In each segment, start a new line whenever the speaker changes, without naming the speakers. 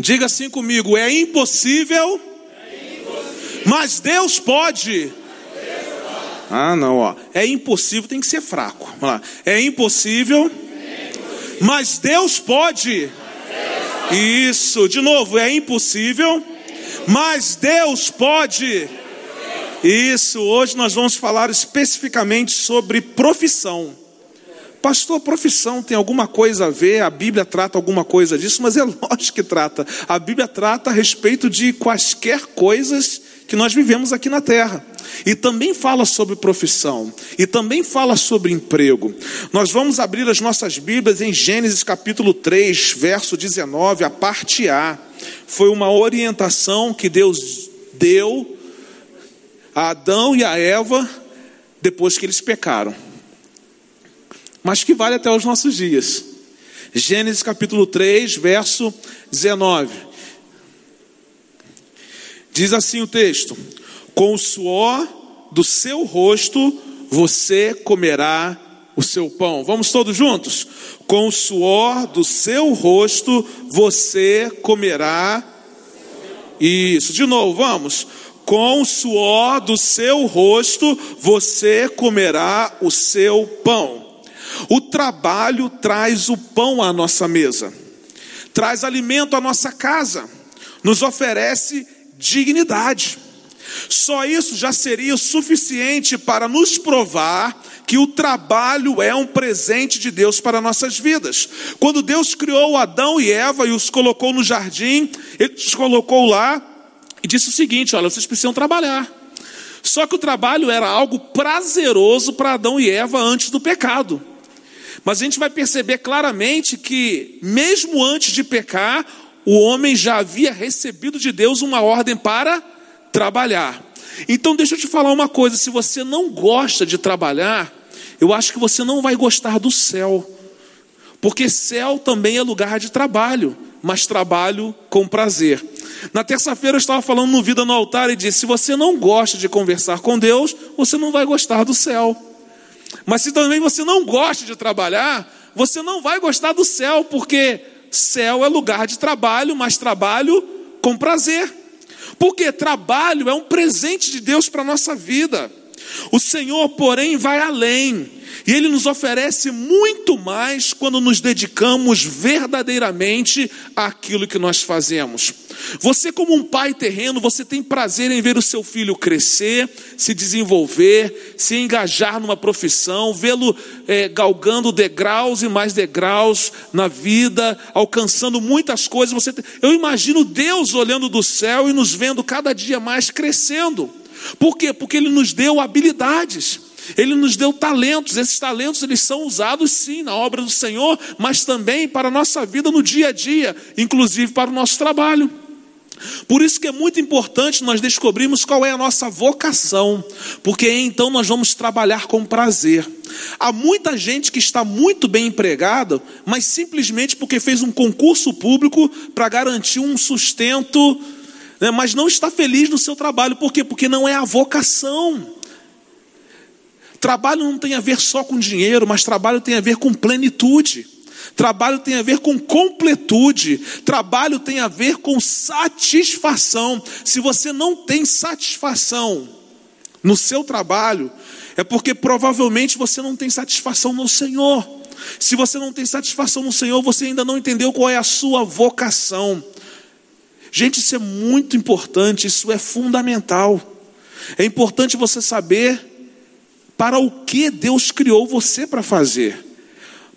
Diga assim comigo: é impossível, mas Deus pode. Ah, não, ó. É impossível, tem que ser fraco. Vamos lá. É impossível, mas Deus pode. Isso, de novo, é impossível, mas Deus pode. Isso, hoje nós vamos falar especificamente sobre profissão. Pastor, profissão tem alguma coisa a ver? A Bíblia trata alguma coisa disso, mas é lógico que trata. A Bíblia trata a respeito de quaisquer coisas que nós vivemos aqui na terra. E também fala sobre profissão, e também fala sobre emprego. Nós vamos abrir as nossas Bíblias em Gênesis capítulo 3, verso 19, a parte A. Foi uma orientação que Deus deu a Adão e a Eva depois que eles pecaram. Mas que vale até os nossos dias. Gênesis capítulo 3, verso 19. Diz assim o texto: Com o suor do seu rosto você comerá o seu pão. Vamos todos juntos? Com o suor do seu rosto você comerá. Isso, de novo, vamos. Com o suor do seu rosto você comerá o seu pão. O trabalho traz o pão à nossa mesa, traz alimento à nossa casa, nos oferece dignidade. Só isso já seria o suficiente para nos provar que o trabalho é um presente de Deus para nossas vidas. Quando Deus criou Adão e Eva e os colocou no jardim, ele os colocou lá e disse o seguinte: olha, vocês precisam trabalhar. Só que o trabalho era algo prazeroso para Adão e Eva antes do pecado. Mas a gente vai perceber claramente que, mesmo antes de pecar, o homem já havia recebido de Deus uma ordem para trabalhar. Então, deixa eu te falar uma coisa: se você não gosta de trabalhar, eu acho que você não vai gostar do céu, porque céu também é lugar de trabalho, mas trabalho com prazer. Na terça-feira eu estava falando no Vida no Altar e disse: se você não gosta de conversar com Deus, você não vai gostar do céu. Mas se também você não gosta de trabalhar, você não vai gostar do céu, porque céu é lugar de trabalho, mas trabalho com prazer. Porque trabalho é um presente de Deus para a nossa vida. O Senhor, porém, vai além. E Ele nos oferece muito mais quando nos dedicamos verdadeiramente àquilo que nós fazemos. Você, como um pai terreno, você tem prazer em ver o seu filho crescer, se desenvolver, se engajar numa profissão, vê-lo é, galgando degraus e mais degraus na vida, alcançando muitas coisas. Você tem... Eu imagino Deus olhando do céu e nos vendo cada dia mais crescendo. Por quê? Porque Ele nos deu habilidades. Ele nos deu talentos, esses talentos eles são usados sim na obra do Senhor, mas também para a nossa vida no dia a dia, inclusive para o nosso trabalho. Por isso que é muito importante nós descobrirmos qual é a nossa vocação, porque então nós vamos trabalhar com prazer. Há muita gente que está muito bem empregada, mas simplesmente porque fez um concurso público para garantir um sustento, né, mas não está feliz no seu trabalho. Por quê? Porque não é a vocação. Trabalho não tem a ver só com dinheiro, mas trabalho tem a ver com plenitude. Trabalho tem a ver com completude, trabalho tem a ver com satisfação. Se você não tem satisfação no seu trabalho, é porque provavelmente você não tem satisfação no Senhor. Se você não tem satisfação no Senhor, você ainda não entendeu qual é a sua vocação. Gente, isso é muito importante, isso é fundamental. É importante você saber para o que Deus criou você para fazer.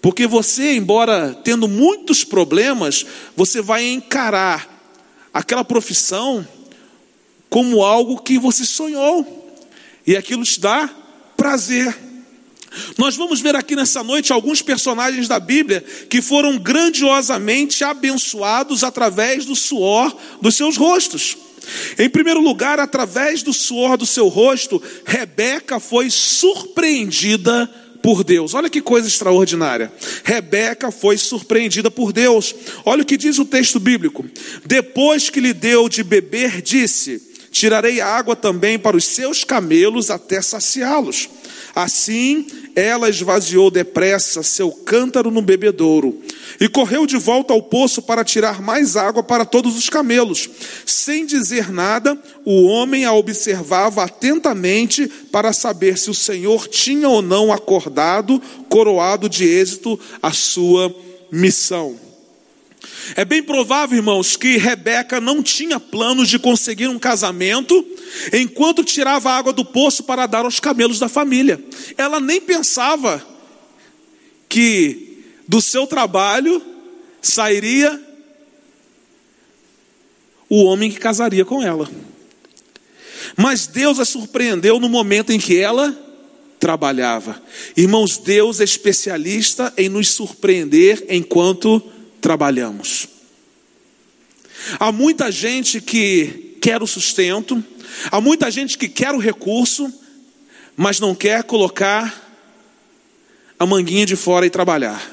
Porque você, embora tendo muitos problemas, você vai encarar aquela profissão como algo que você sonhou, e aquilo te dá prazer. Nós vamos ver aqui nessa noite alguns personagens da Bíblia que foram grandiosamente abençoados através do suor dos seus rostos. Em primeiro lugar, através do suor do seu rosto, Rebeca foi surpreendida por Deus. Olha que coisa extraordinária. Rebeca foi surpreendida por Deus. Olha o que diz o texto bíblico. Depois que lhe deu de beber, disse: Tirarei água também para os seus camelos até saciá-los. Assim, ela esvaziou depressa seu cântaro no bebedouro E correu de volta ao poço para tirar mais água para todos os camelos. Sem dizer nada, o homem a observava atentamente para saber se o Senhor tinha ou não acordado, coroado de êxito, a sua missão. É bem provável, irmãos, que Rebeca não tinha planos de conseguir um casamento enquanto tirava a água do poço para dar aos camelos da família. Ela nem pensava que do seu trabalho sairia o homem que casaria com ela. Mas Deus a surpreendeu no momento em que ela trabalhava. Irmãos, Deus é especialista em nos surpreender enquanto trabalhamos. Há muita gente que quer o sustento, há muita gente que quer o recurso, mas não quer colocar a manguinha de fora e trabalhar.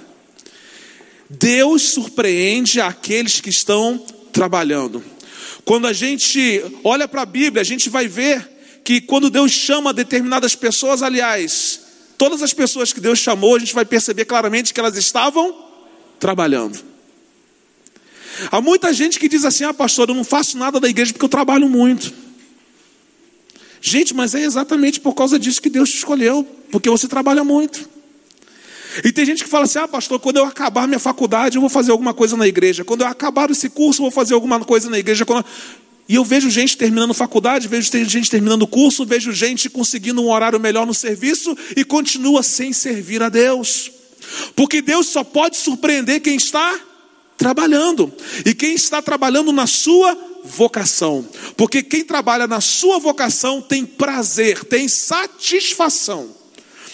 Deus surpreende aqueles que estão trabalhando. Quando a gente olha para a Bíblia, a gente vai ver que quando Deus chama determinadas pessoas, aliás, todas as pessoas que Deus chamou, a gente vai perceber claramente que elas estavam trabalhando. Há muita gente que diz assim: ah, pastor, eu não faço nada da igreja porque eu trabalho muito. Gente, mas é exatamente por causa disso que Deus te escolheu, porque você trabalha muito. E tem gente que fala assim: ah, pastor, quando eu acabar minha faculdade, eu vou fazer alguma coisa na igreja. Quando eu acabar esse curso, eu vou fazer alguma coisa na igreja. E eu vejo gente terminando faculdade, vejo gente terminando curso, vejo gente conseguindo um horário melhor no serviço e continua sem servir a Deus. Porque Deus só pode surpreender quem está trabalhando. E quem está trabalhando na sua vocação. Porque quem trabalha na sua vocação tem prazer, tem satisfação.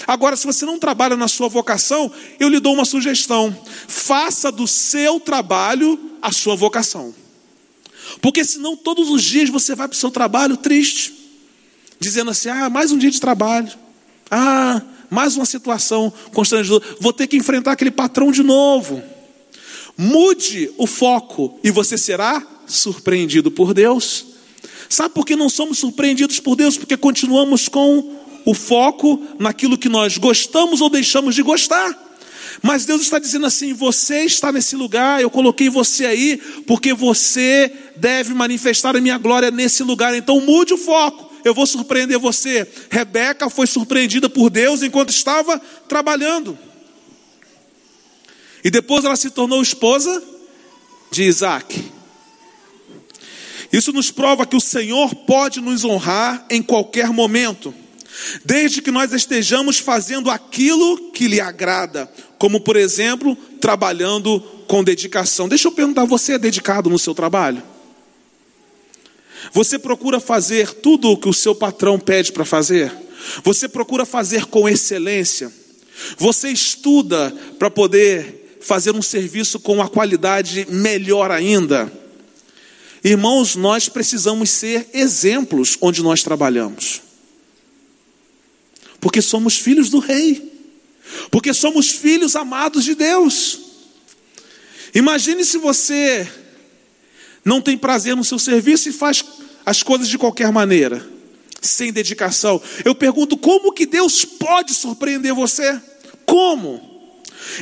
Agora, se você não trabalha na sua vocação, eu lhe dou uma sugestão: faça do seu trabalho a sua vocação. Porque senão todos os dias você vai para o seu trabalho triste, dizendo assim: ah, mais um dia de trabalho, ah, mais uma situação constrangedora, vou ter que enfrentar aquele patrão de novo. Mude o foco e você será surpreendido por Deus. Sabe por que não somos surpreendidos por Deus? Porque continuamos com o foco naquilo que nós gostamos ou deixamos de gostar. Mas Deus está dizendo assim: você está nesse lugar, eu coloquei você aí, porque você deve manifestar a minha glória nesse lugar. Então mude o foco, eu vou surpreender você. Rebeca foi surpreendida por Deus enquanto estava trabalhando. E depois ela se tornou esposa de Isaac. Isso nos prova que o Senhor pode nos honrar em qualquer momento desde que nós estejamos fazendo aquilo que lhe agrada, como por exemplo, trabalhando com dedicação. Deixa eu perguntar: você é dedicado no seu trabalho? Você procura fazer tudo o que o seu patrão pede para fazer? Você procura fazer com excelência? Você estuda para poder fazer um serviço com uma qualidade melhor ainda? Irmãos, nós precisamos ser exemplos onde nós trabalhamos. Porque somos filhos do Rei. Porque somos filhos amados de Deus. Imagine se você não tem prazer no seu serviço e faz as coisas de qualquer maneira, sem dedicação. Eu pergunto: como que Deus pode surpreender você? Como?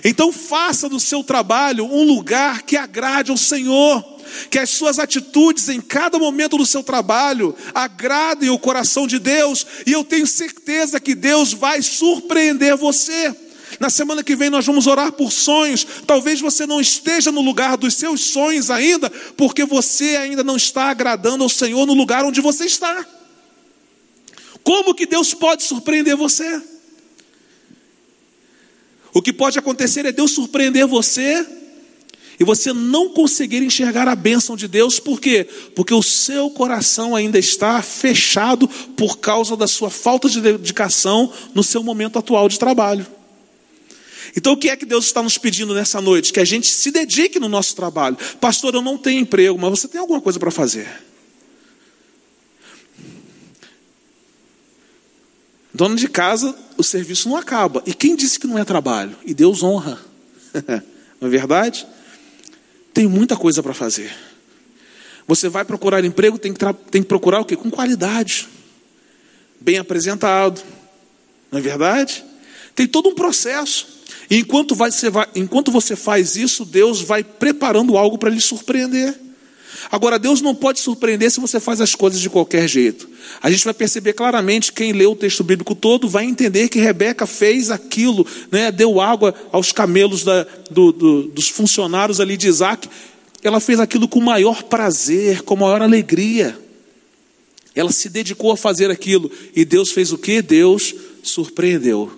Então faça do seu trabalho um lugar que agrade ao Senhor que as suas atitudes em cada momento do seu trabalho agradem o coração de Deus, e eu tenho certeza que Deus vai surpreender você. Na semana que vem nós vamos orar por sonhos. Talvez você não esteja no lugar dos seus sonhos ainda, porque você ainda não está agradando ao Senhor no lugar onde você está. Como que Deus pode surpreender você? O que pode acontecer é Deus surpreender você e você não conseguir enxergar a bênção de Deus, por quê? Porque o seu coração ainda está fechado por causa da sua falta de dedicação no seu momento atual de trabalho. Então, o que é que Deus está nos pedindo nessa noite? Que a gente se dedique no nosso trabalho. Pastor, eu não tenho emprego, mas você tem alguma coisa para fazer. Dono de casa, o serviço não acaba. E quem disse que não é trabalho? E Deus honra. não é verdade? Tem muita coisa para fazer. Você vai procurar emprego, tem que, tem que procurar o quê? Com qualidade, bem apresentado, não é verdade? Tem todo um processo. E enquanto, vai, você vai, enquanto você faz isso, Deus vai preparando algo para lhe surpreender. Agora, Deus não pode surpreender se você faz as coisas de qualquer jeito. A gente vai perceber claramente, quem lê o texto bíblico todo, vai entender que Rebeca fez aquilo, né, deu água aos camelos da, do, do, dos funcionários ali de Isaac. Ela fez aquilo com maior prazer, com maior alegria. Ela se dedicou a fazer aquilo. E Deus fez o que? Deus surpreendeu.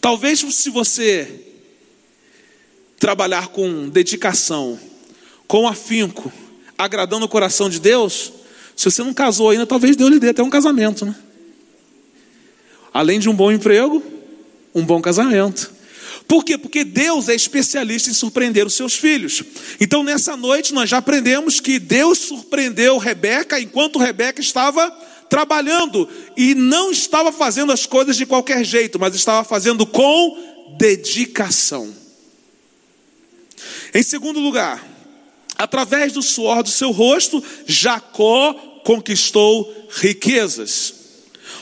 Talvez se você trabalhar com dedicação, com afinco, agradando o coração de Deus, se você não casou ainda, talvez Deus lhe dê até um casamento, né? Além de um bom emprego, um bom casamento. Por quê? Porque Deus é especialista em surpreender os seus filhos. Então, nessa noite, nós já aprendemos que Deus surpreendeu Rebeca enquanto Rebeca estava trabalhando e não estava fazendo as coisas de qualquer jeito, mas estava fazendo com dedicação. Em segundo lugar, através do suor do seu rosto, Jacó conquistou riquezas.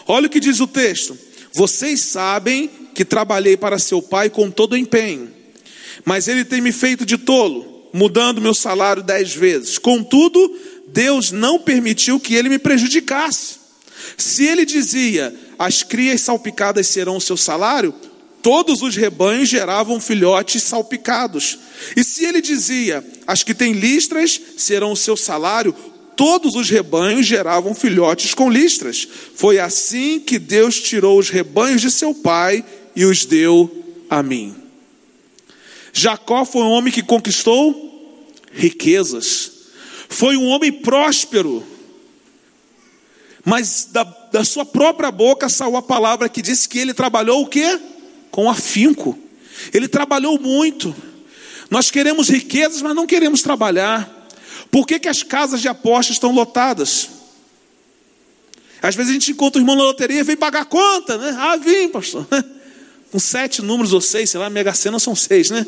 Olha o que diz o texto: Vocês sabem que trabalhei para seu pai com todo empenho, mas ele tem me feito de tolo, mudando meu salário dez vezes. Contudo, Deus não permitiu que ele me prejudicasse. Se ele dizia: As crias salpicadas serão o seu salário, todos os rebanhos geravam filhotes salpicados. E se ele dizia: As que têm listras serão o seu salário, todos os rebanhos geravam filhotes com listras. Foi assim que Deus tirou os rebanhos de seu pai e os deu a mim. Jacó foi um homem que conquistou riquezas, foi um homem próspero, mas da, da sua própria boca saiu a palavra que disse que ele trabalhou o quê? Com afinco. Ele trabalhou muito. Nós queremos riquezas, mas não queremos trabalhar. Por que, que as casas de apostas estão lotadas? Às vezes a gente encontra o irmão na loteria e vem pagar conta, né? Ah, vim, pastor. Com sete números ou seis, sei lá, mega cena são seis, né?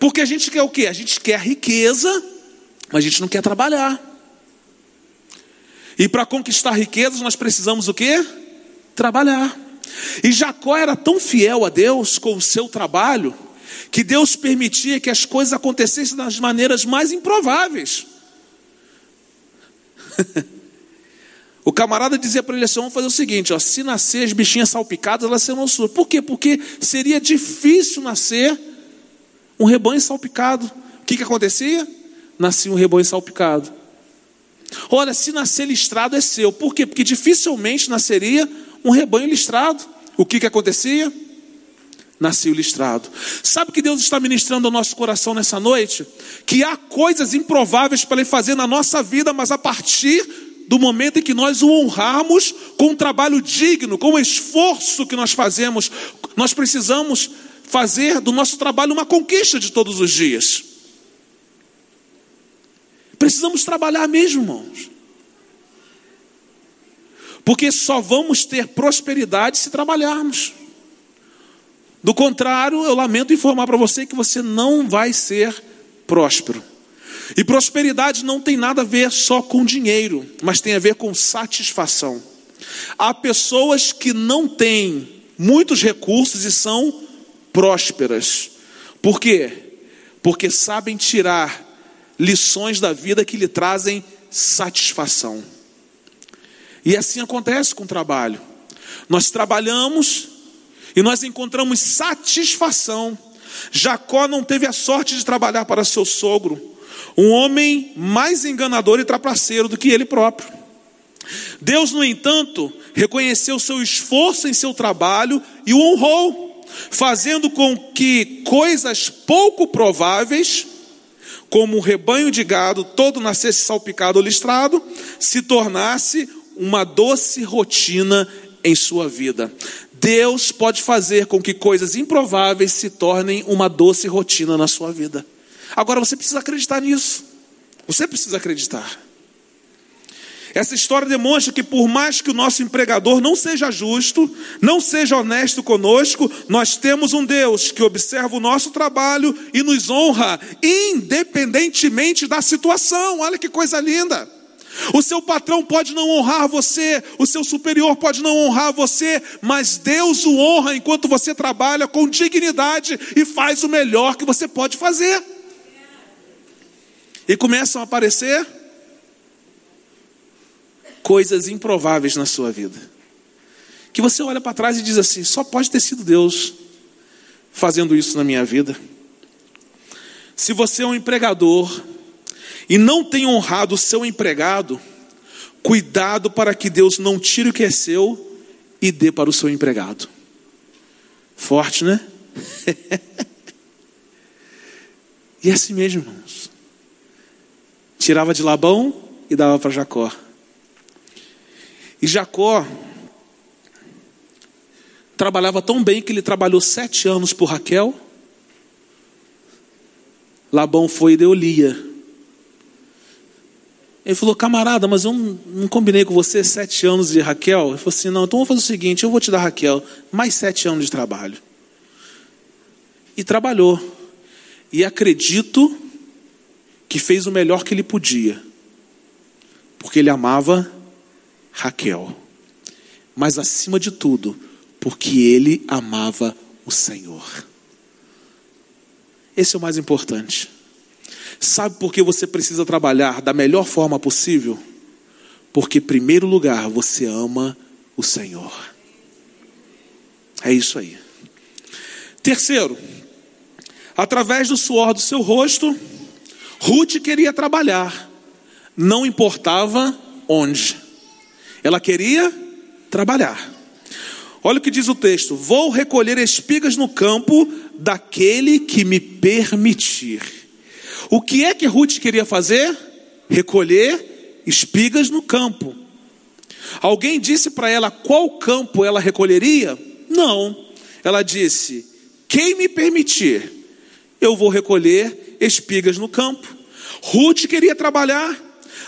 Porque a gente quer o quê? A gente quer riqueza, mas a gente não quer trabalhar. E para conquistar riquezas nós precisamos o quê? Trabalhar. E Jacó era tão fiel a Deus com o seu trabalho, que Deus permitia que as coisas acontecessem das maneiras mais improváveis. o camarada dizia para ele assim: vamos fazer o seguinte, ó, se nascer as bichinhas salpicadas, elas serão suas. Por quê? Porque seria difícil nascer um rebanho salpicado. O que, que acontecia? Nascia um rebanho salpicado. Olha, se nascer listrado é seu. Por quê? Porque dificilmente nasceria um rebanho listrado. O que, que acontecia? Nascia o listrado. Sabe que Deus está ministrando ao nosso coração nessa noite? Que há coisas improváveis para Ele fazer na nossa vida, mas a partir do momento em que nós o honrarmos com um trabalho digno, com o esforço que nós fazemos, nós precisamos fazer do nosso trabalho uma conquista de todos os dias. Precisamos trabalhar mesmo, irmãos. Porque só vamos ter prosperidade se trabalharmos. Do contrário, eu lamento informar para você que você não vai ser próspero. E prosperidade não tem nada a ver só com dinheiro, mas tem a ver com satisfação. Há pessoas que não têm muitos recursos e são prósperas. Por quê? Porque sabem tirar lições da vida que lhe trazem satisfação. E assim acontece com o trabalho. Nós trabalhamos e nós encontramos satisfação. Jacó não teve a sorte de trabalhar para seu sogro, um homem mais enganador e trapaceiro do que ele próprio. Deus, no entanto, reconheceu seu esforço em seu trabalho e o honrou, fazendo com que coisas pouco prováveis, como um rebanho de gado todo nascesse salpicado ou listrado, se tornasse uma doce rotina em sua vida. Deus pode fazer com que coisas improváveis se tornem uma doce rotina na sua vida. Agora você precisa acreditar nisso. Você precisa acreditar. Essa história demonstra que, por mais que o nosso empregador não seja justo, não seja honesto conosco, nós temos um Deus que observa o nosso trabalho e nos honra, independentemente da situação. Olha que coisa linda. O seu patrão pode não honrar você, o seu superior pode não honrar você, mas Deus o honra enquanto você trabalha com dignidade e faz o melhor que você pode fazer. E começam a aparecer coisas improváveis na sua vida. Que você olha para trás e diz assim: só pode ter sido Deus fazendo isso na minha vida. Se você é um empregador e não tem honrado o seu empregado, cuidado para que Deus não tire o que é seu e dê para o seu empregado. Forte, né? e é assim mesmo, irmãos. Tirava de Labão e dava para Jacó. E Jacó trabalhava tão bem que ele trabalhou sete anos por Raquel. Labão foi e deu Lia. Ele falou, camarada, mas eu não, combinei com você sete anos de Raquel. Ele falou assim: não, então vamos fazer o seguinte: eu vou te dar Raquel, mais sete anos de trabalho. E trabalhou. E acredito que fez o melhor que ele podia, porque ele amava Raquel. Mas acima de tudo, porque ele amava o Senhor. Esse é o mais importante. Sabe por que você precisa trabalhar da melhor forma possível? Porque, em primeiro lugar, você ama o Senhor. É isso aí. Terceiro, através do suor do seu rosto, Ruth queria trabalhar, não importava onde. Ela queria trabalhar. Olha o que diz o texto: Vou recolher espigas no campo daquele que me permitir. O que é que Ruth queria fazer? Recolher espigas no campo. Alguém disse para ela qual campo ela recolheria? Não. Ela disse: Quem me permitir, eu vou recolher espigas no campo. Ruth queria trabalhar,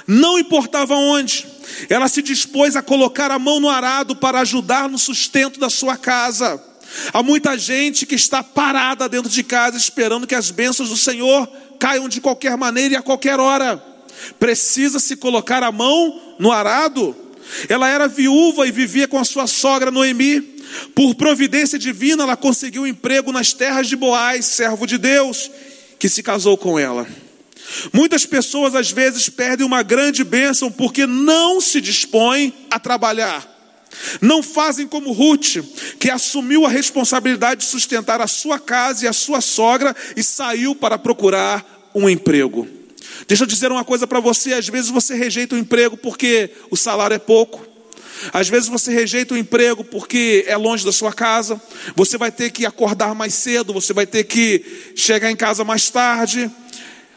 não importava onde. Ela se dispôs a colocar a mão no arado para ajudar no sustento da sua casa. Há muita gente que está parada dentro de casa esperando que as bênçãos do Senhor caiam de qualquer maneira e a qualquer hora. Precisa se colocar a mão no arado. Ela era viúva e vivia com a sua sogra Noemi. Por providência divina, ela conseguiu um emprego nas terras de Boaz, servo de Deus, que se casou com ela. Muitas pessoas às vezes perdem uma grande bênção porque não se dispõem a trabalhar. Não fazem como Ruth, que assumiu a responsabilidade de sustentar a sua casa e a sua sogra e saiu para procurar um emprego. Deixa eu dizer uma coisa para você: às vezes você rejeita o emprego porque o salário é pouco. Às vezes você rejeita o emprego porque é longe da sua casa. Você vai ter que acordar mais cedo, você vai ter que chegar em casa mais tarde.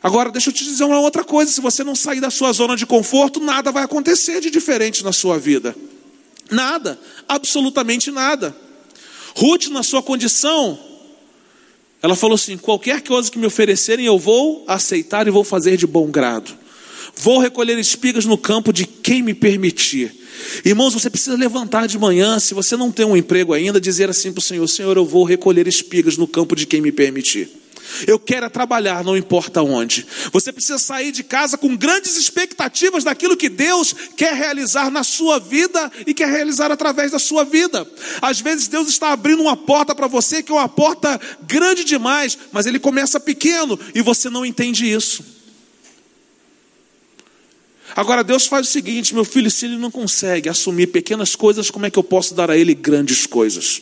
Agora, deixa eu te dizer uma outra coisa: se você não sair da sua zona de conforto, nada vai acontecer de diferente na sua vida. Nada, absolutamente nada. Ruth, na sua condição, ela falou assim: qualquer coisa que me oferecerem, eu vou aceitar e vou fazer de bom grado. Vou recolher espigas no campo de quem me permitir. Irmãos, você precisa levantar de manhã, se você não tem um emprego ainda, dizer assim para o Senhor: Senhor, eu vou recolher espigas no campo de quem me permitir. Eu quero é trabalhar, não importa onde. Você precisa sair de casa com grandes expectativas daquilo que Deus quer realizar na sua vida e quer realizar através da sua vida. Às vezes Deus está abrindo uma porta para você que é uma porta grande demais, mas ele começa pequeno e você não entende isso. Agora Deus faz o seguinte, meu filho, se ele não consegue assumir pequenas coisas, como é que eu posso dar a ele grandes coisas?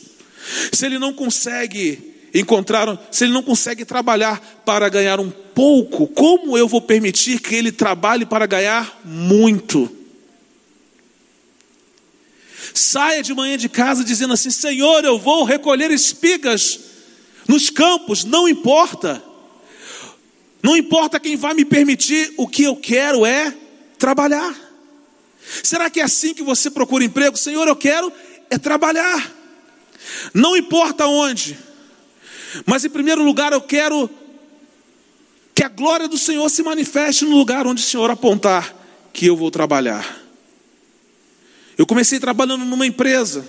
Se ele não consegue encontraram, se ele não consegue trabalhar para ganhar um pouco, como eu vou permitir que ele trabalhe para ganhar muito? Saia de manhã de casa dizendo assim: Senhor, eu vou recolher espigas nos campos, não importa. Não importa quem vai me permitir, o que eu quero é trabalhar. Será que é assim que você procura emprego? Senhor, eu quero é trabalhar. Não importa onde, mas em primeiro lugar eu quero que a glória do Senhor se manifeste no lugar onde o Senhor apontar que eu vou trabalhar. Eu comecei trabalhando numa empresa.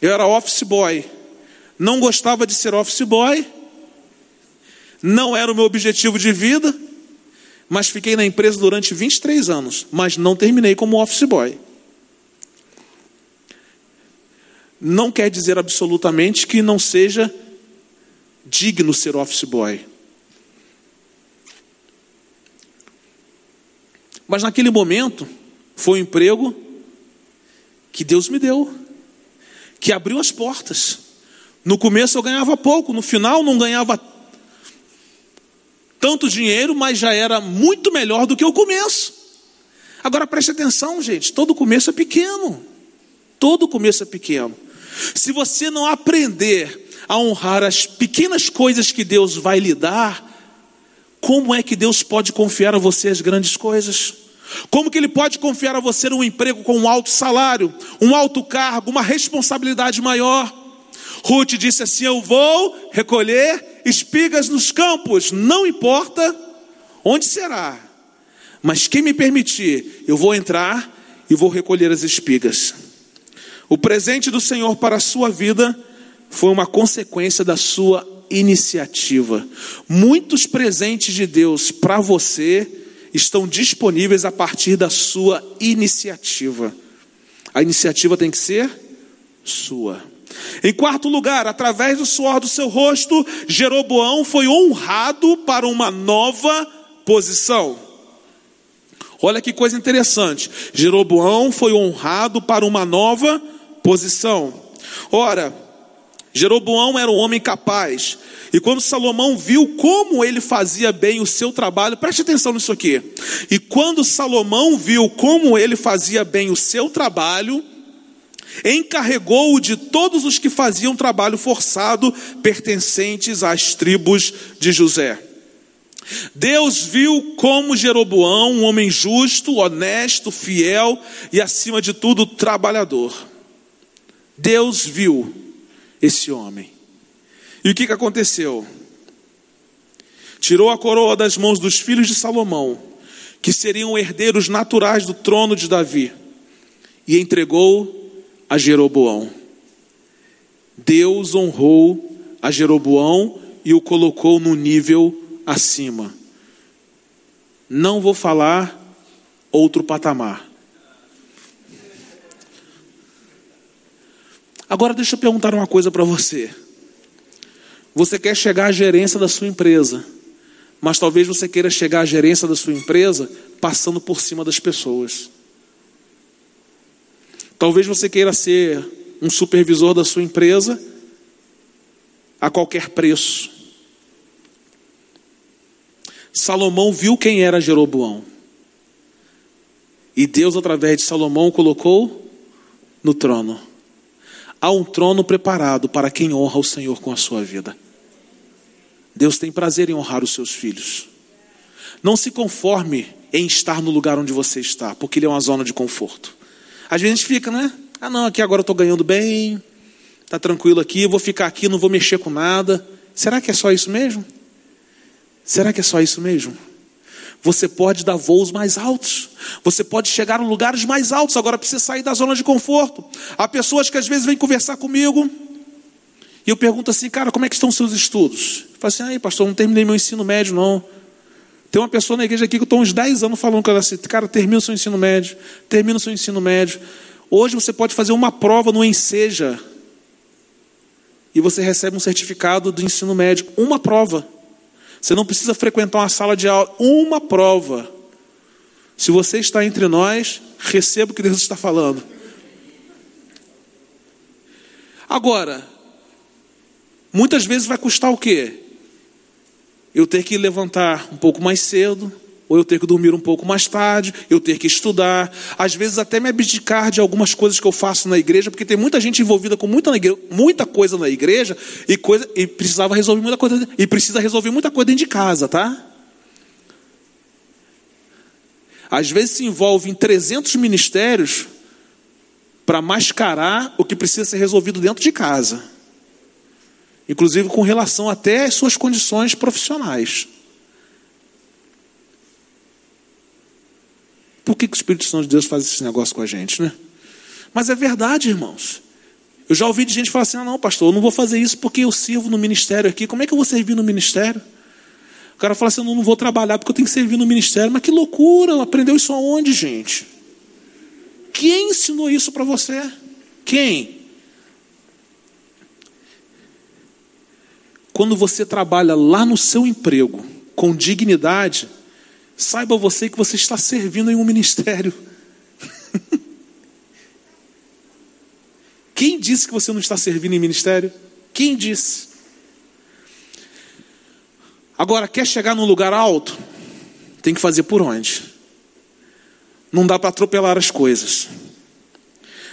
Eu era office boy. Não gostava de ser office boy. Não era o meu objetivo de vida. mas fiquei na empresa durante 23 anos, mas não terminei como office boy. Não quer dizer absolutamente que não seja digno ser office boy. Mas naquele momento, foi um emprego que Deus me deu, que abriu as portas. No começo eu ganhava pouco, no final não ganhava tanto dinheiro, mas já era muito melhor do que o começo. Agora preste atenção, gente, todo começo é pequeno. Todo começo é pequeno. Se você não aprender a honrar as pequenas coisas que Deus vai lhe dar, como é que Deus pode confiar a você as grandes coisas? Como que Ele pode confiar a você um emprego com um alto salário, um alto cargo, uma responsabilidade maior? Ruth disse assim: Eu vou recolher espigas nos campos, não importa onde será, mas quem me permitir, eu vou entrar e vou recolher as espigas. O presente do Senhor para a sua vida foi uma consequência da sua iniciativa. Muitos presentes de Deus para você estão disponíveis a partir da sua iniciativa. A iniciativa tem que ser sua. Em quarto lugar, através do suor do seu rosto, Jeroboão foi honrado para uma nova posição. Olha que coisa interessante. Jeroboão foi honrado para uma nova posição. Ora, Jeroboão era um homem capaz. E quando Salomão viu como ele fazia bem o seu trabalho, preste atenção nisso aqui. E quando Salomão viu como ele fazia bem o seu trabalho, encarregou-o de todos os que faziam trabalho forçado pertencentes às tribos de José. Deus viu como Jeroboão, um homem justo, honesto, fiel e, acima de tudo, trabalhador. Deus viu esse homem. E o que, que aconteceu? Tirou a coroa das mãos dos filhos de Salomão, que seriam herdeiros naturais do trono de Davi, e entregou a Jeroboão. Deus honrou a Jeroboão e o colocou no nível acima. Não vou falar outro patamar. Agora deixa eu perguntar uma coisa para você. Você quer chegar à gerência da sua empresa, mas talvez você queira chegar à gerência da sua empresa passando por cima das pessoas. Talvez você queira ser um supervisor da sua empresa a qualquer preço. Salomão viu quem era Jeroboão. E Deus, através de Salomão, colocou no trono. Há um trono preparado para quem honra o Senhor com a sua vida. Deus tem prazer em honrar os seus filhos. Não se conforme em estar no lugar onde você está, porque ele é uma zona de conforto. Às vezes a gente fica, né? Ah, não, aqui agora eu estou ganhando bem, está tranquilo aqui, vou ficar aqui, não vou mexer com nada. Será que é só isso mesmo? Será que é só isso mesmo? Você pode dar voos mais altos. Você pode chegar em lugares mais altos. Agora precisa sair da zona de conforto. Há pessoas que às vezes vêm conversar comigo. E eu pergunto assim, cara, como é que estão os seus estudos? Eu falo assim, aí pastor, não terminei meu ensino médio não. Tem uma pessoa na igreja aqui que eu estou uns 10 anos falando com ela assim, cara, termina o seu ensino médio, termina o seu ensino médio. Hoje você pode fazer uma prova no Enseja. E você recebe um certificado do ensino médio. Uma prova. Você não precisa frequentar uma sala de aula, uma prova. Se você está entre nós, receba o que Deus está falando. Agora, muitas vezes vai custar o quê? Eu ter que levantar um pouco mais cedo, ou eu ter que dormir um pouco mais tarde, eu ter que estudar, às vezes até me abdicar de algumas coisas que eu faço na igreja, porque tem muita gente envolvida com muita, muita coisa na igreja e, coisa, e precisava resolver muita coisa e precisa resolver muita coisa dentro de casa, tá? Às vezes se envolve em 300 ministérios para mascarar o que precisa ser resolvido dentro de casa. Inclusive com relação até às suas condições profissionais. Por que, que o Espírito Santo de Deus faz esse negócio com a gente, né? Mas é verdade, irmãos. Eu já ouvi de gente falar assim: ah, não, pastor, eu não vou fazer isso porque eu sirvo no ministério aqui. Como é que eu vou servir no ministério? O cara fala assim: não, não vou trabalhar porque eu tenho que servir no ministério. Mas que loucura! Aprendeu isso aonde, gente? Quem ensinou isso para você? Quem? Quando você trabalha lá no seu emprego com dignidade, saiba você que você está servindo em um ministério. Quem disse que você não está servindo em ministério? Quem disse? Agora, quer chegar num lugar alto? Tem que fazer por onde? Não dá para atropelar as coisas.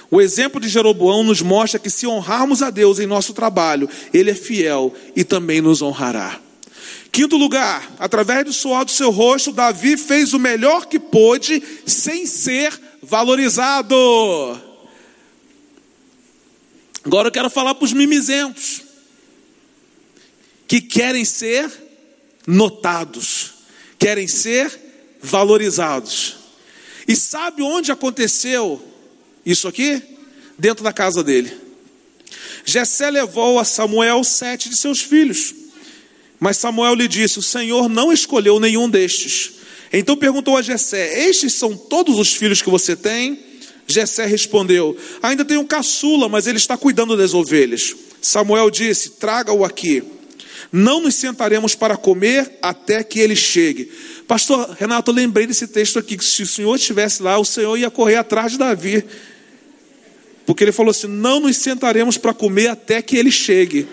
O exemplo de Jeroboão nos mostra que se honrarmos a Deus em nosso trabalho, Ele é fiel e também nos honrará. Quinto lugar, através do suor do seu rosto, Davi fez o melhor que pôde sem ser valorizado. Agora eu quero falar para os mimizentos que querem ser notados, querem ser valorizados. E sabe onde aconteceu isso aqui? Dentro da casa dele. Jessé levou a Samuel sete de seus filhos. Mas Samuel lhe disse: O Senhor não escolheu nenhum destes. Então perguntou a Jessé: Estes são todos os filhos que você tem? Jessé respondeu: Ainda tenho um caçula, mas ele está cuidando das ovelhas. Samuel disse: Traga-o aqui. Não nos sentaremos para comer até que ele chegue. Pastor Renato, eu lembrei desse texto aqui, que se o Senhor estivesse lá, o Senhor ia correr atrás de Davi. Porque ele falou assim: Não nos sentaremos para comer até que ele chegue.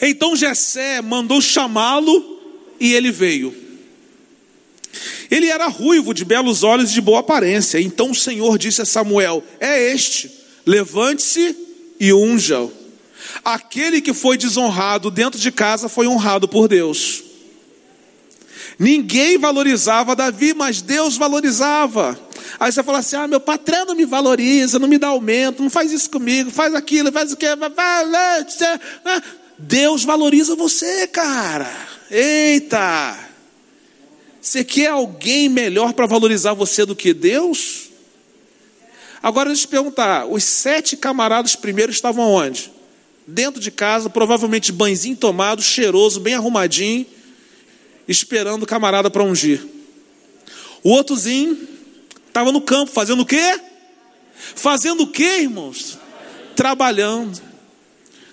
Então Jessé mandou chamá-lo e ele veio. Ele era ruivo, de belos olhos e de boa aparência. Então o Senhor disse a Samuel: É este, levante-se e unja-o. Aquele que foi desonrado dentro de casa foi honrado por Deus. Ninguém valorizava Davi, mas Deus valorizava. Aí você fala assim: ah, meu patrão não me valoriza, não me dá aumento, não faz isso comigo, faz aquilo, faz o que. Deus valoriza você, cara. Eita! Você quer alguém melhor para valorizar você do que Deus? Agora deixa eu te perguntar: os sete camaradas primeiros estavam onde? Dentro de casa, provavelmente banhozinho tomado, cheiroso, bem arrumadinho, esperando o camarada para ungir. O outrozinho estava no campo, fazendo o quê? Fazendo o quê, irmãos? Trabalhando.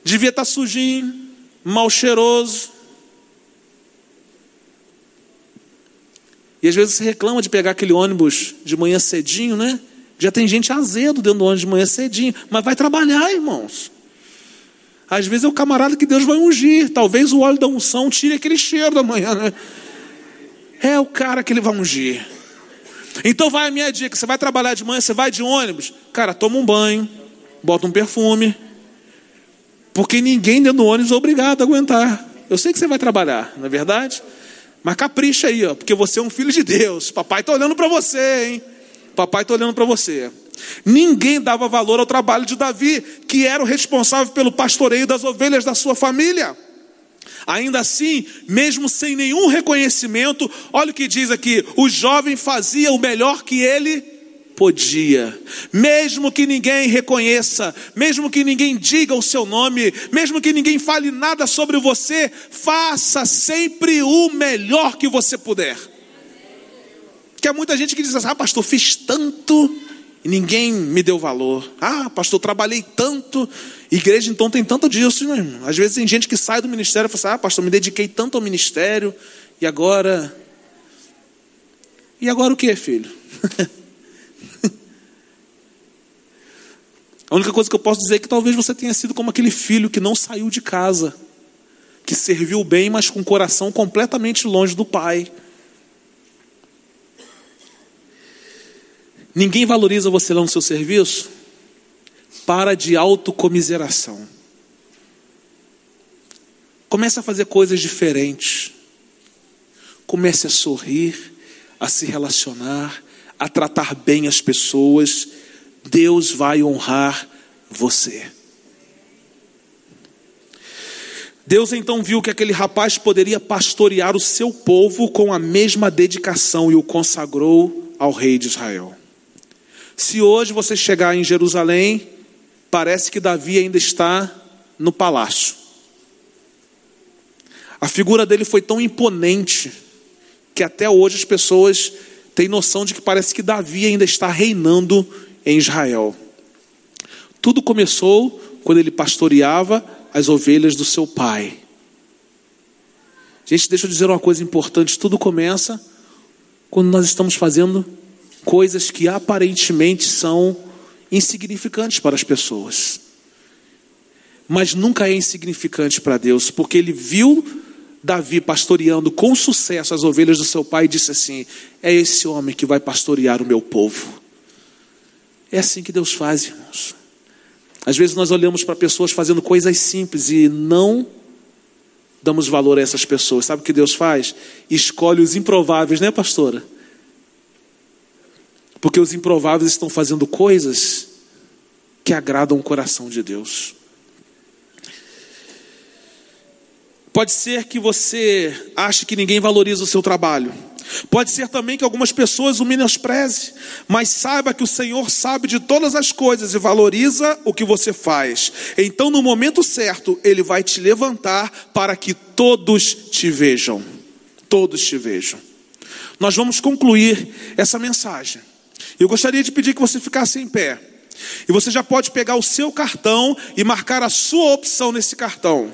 Devia estar tá sujinho, mal cheiroso E às vezes você reclama de pegar aquele ônibus de manhã cedinho, né? Já tem gente azedo dentro do ônibus de manhã cedinho, mas vai trabalhar, irmãos. Às vezes é o camarada que Deus vai ungir. Talvez o óleo da unção tire aquele cheiro da manhã, né? É o cara que ele vai ungir. Então vai a minha dica: você vai trabalhar de manhã, você vai de ônibus, cara, toma um banho, bota um perfume, porque ninguém dentro do ônibus é obrigado a aguentar. Eu sei que você vai trabalhar, não é verdade? Mas capricha aí, ó, porque você é um filho de Deus. Papai está olhando para você, hein? Papai está olhando para você. Ninguém dava valor ao trabalho de Davi, que era o responsável pelo pastoreio das ovelhas da sua família. Ainda assim, mesmo sem nenhum reconhecimento, olha o que diz aqui: o jovem fazia o melhor que ele podia, mesmo que ninguém reconheça, mesmo que ninguém diga o seu nome, mesmo que ninguém fale nada sobre você, faça sempre o melhor que você puder. Que há muita gente que diz assim: ah, pastor, fiz tanto e ninguém me deu valor. Ah, pastor, trabalhei tanto. Igreja então tem tanto disso, né? Às vezes tem gente que sai do ministério e fala assim: ah, pastor, me dediquei tanto ao ministério e agora. E agora o que, filho? A única coisa que eu posso dizer é que talvez você tenha sido como aquele filho que não saiu de casa, que serviu bem, mas com o coração completamente longe do pai. Ninguém valoriza você lá no seu serviço? Para de autocomiseração. Comece a fazer coisas diferentes. Comece a sorrir, a se relacionar, a tratar bem as pessoas Deus vai honrar você. Deus então viu que aquele rapaz poderia pastorear o seu povo com a mesma dedicação e o consagrou ao rei de Israel. Se hoje você chegar em Jerusalém, parece que Davi ainda está no palácio. A figura dele foi tão imponente que até hoje as pessoas têm noção de que parece que Davi ainda está reinando em Israel. Tudo começou quando ele pastoreava as ovelhas do seu pai. Gente, deixa eu dizer uma coisa importante: tudo começa quando nós estamos fazendo coisas que aparentemente são insignificantes para as pessoas. Mas nunca é insignificante para Deus, porque ele viu Davi pastoreando com sucesso as ovelhas do seu pai e disse assim: É esse homem que vai pastorear o meu povo. É assim que Deus faz, irmãos. Às vezes nós olhamos para pessoas fazendo coisas simples e não damos valor a essas pessoas. Sabe o que Deus faz? Escolhe os improváveis, né, pastora? Porque os improváveis estão fazendo coisas que agradam o coração de Deus. Pode ser que você ache que ninguém valoriza o seu trabalho. Pode ser também que algumas pessoas o menospreze, mas saiba que o Senhor sabe de todas as coisas e valoriza o que você faz. Então, no momento certo, Ele vai te levantar para que todos te vejam. Todos te vejam. Nós vamos concluir essa mensagem. Eu gostaria de pedir que você ficasse em pé. E você já pode pegar o seu cartão e marcar a sua opção nesse cartão.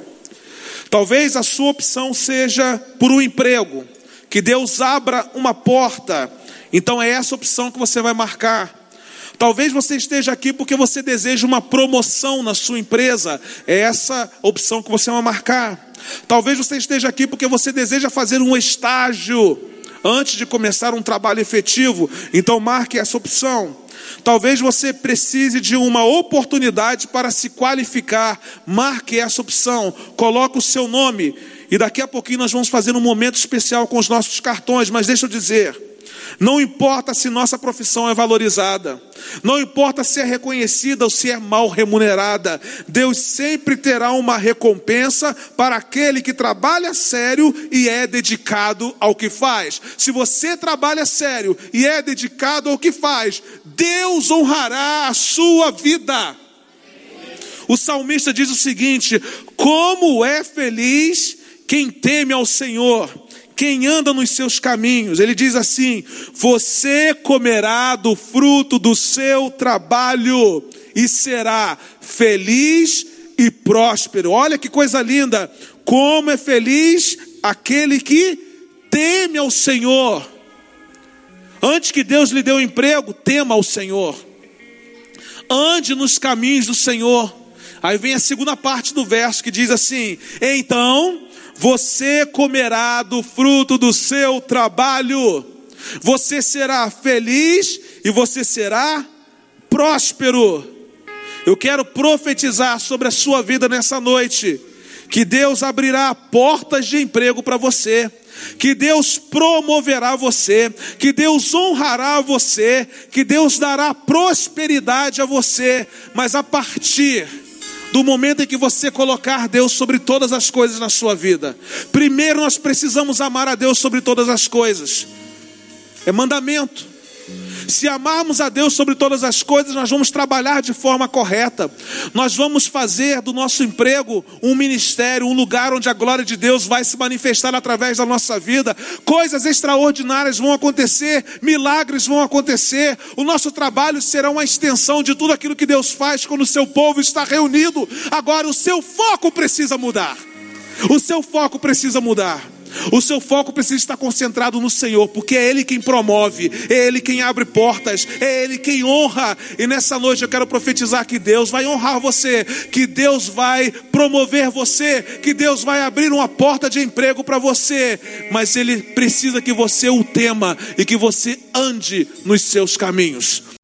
Talvez a sua opção seja por um emprego, que Deus abra uma porta. Então é essa opção que você vai marcar. Talvez você esteja aqui porque você deseja uma promoção na sua empresa. É essa opção que você vai marcar. Talvez você esteja aqui porque você deseja fazer um estágio antes de começar um trabalho efetivo. Então marque essa opção. Talvez você precise de uma oportunidade para se qualificar. Marque essa opção. Coloque o seu nome. E daqui a pouquinho nós vamos fazer um momento especial com os nossos cartões. Mas deixa eu dizer. Não importa se nossa profissão é valorizada, não importa se é reconhecida ou se é mal remunerada, Deus sempre terá uma recompensa para aquele que trabalha sério e é dedicado ao que faz. Se você trabalha sério e é dedicado ao que faz, Deus honrará a sua vida. O salmista diz o seguinte: Como é feliz quem teme ao Senhor quem anda nos seus caminhos. Ele diz assim: Você comerá do fruto do seu trabalho e será feliz e próspero. Olha que coisa linda! Como é feliz aquele que teme ao Senhor. Antes que Deus lhe dê um emprego, tema ao Senhor. Ande nos caminhos do Senhor. Aí vem a segunda parte do verso que diz assim: Então você comerá do fruto do seu trabalho, você será feliz e você será próspero. Eu quero profetizar sobre a sua vida nessa noite, que Deus abrirá portas de emprego para você. Que Deus promoverá você, que Deus honrará você, que Deus dará prosperidade a você, mas a partir do momento em que você colocar Deus sobre todas as coisas na sua vida. Primeiro nós precisamos amar a Deus sobre todas as coisas. É mandamento. Se amarmos a Deus sobre todas as coisas, nós vamos trabalhar de forma correta. Nós vamos fazer do nosso emprego um ministério, um lugar onde a glória de Deus vai se manifestar através da nossa vida. Coisas extraordinárias vão acontecer, milagres vão acontecer. O nosso trabalho será uma extensão de tudo aquilo que Deus faz quando o seu povo está reunido. Agora, o seu foco precisa mudar. O seu foco precisa mudar. O seu foco precisa estar concentrado no Senhor, porque é Ele quem promove, é Ele quem abre portas, é Ele quem honra. E nessa noite eu quero profetizar que Deus vai honrar você, que Deus vai promover você, que Deus vai abrir uma porta de emprego para você, mas Ele precisa que você o tema e que você ande nos seus caminhos.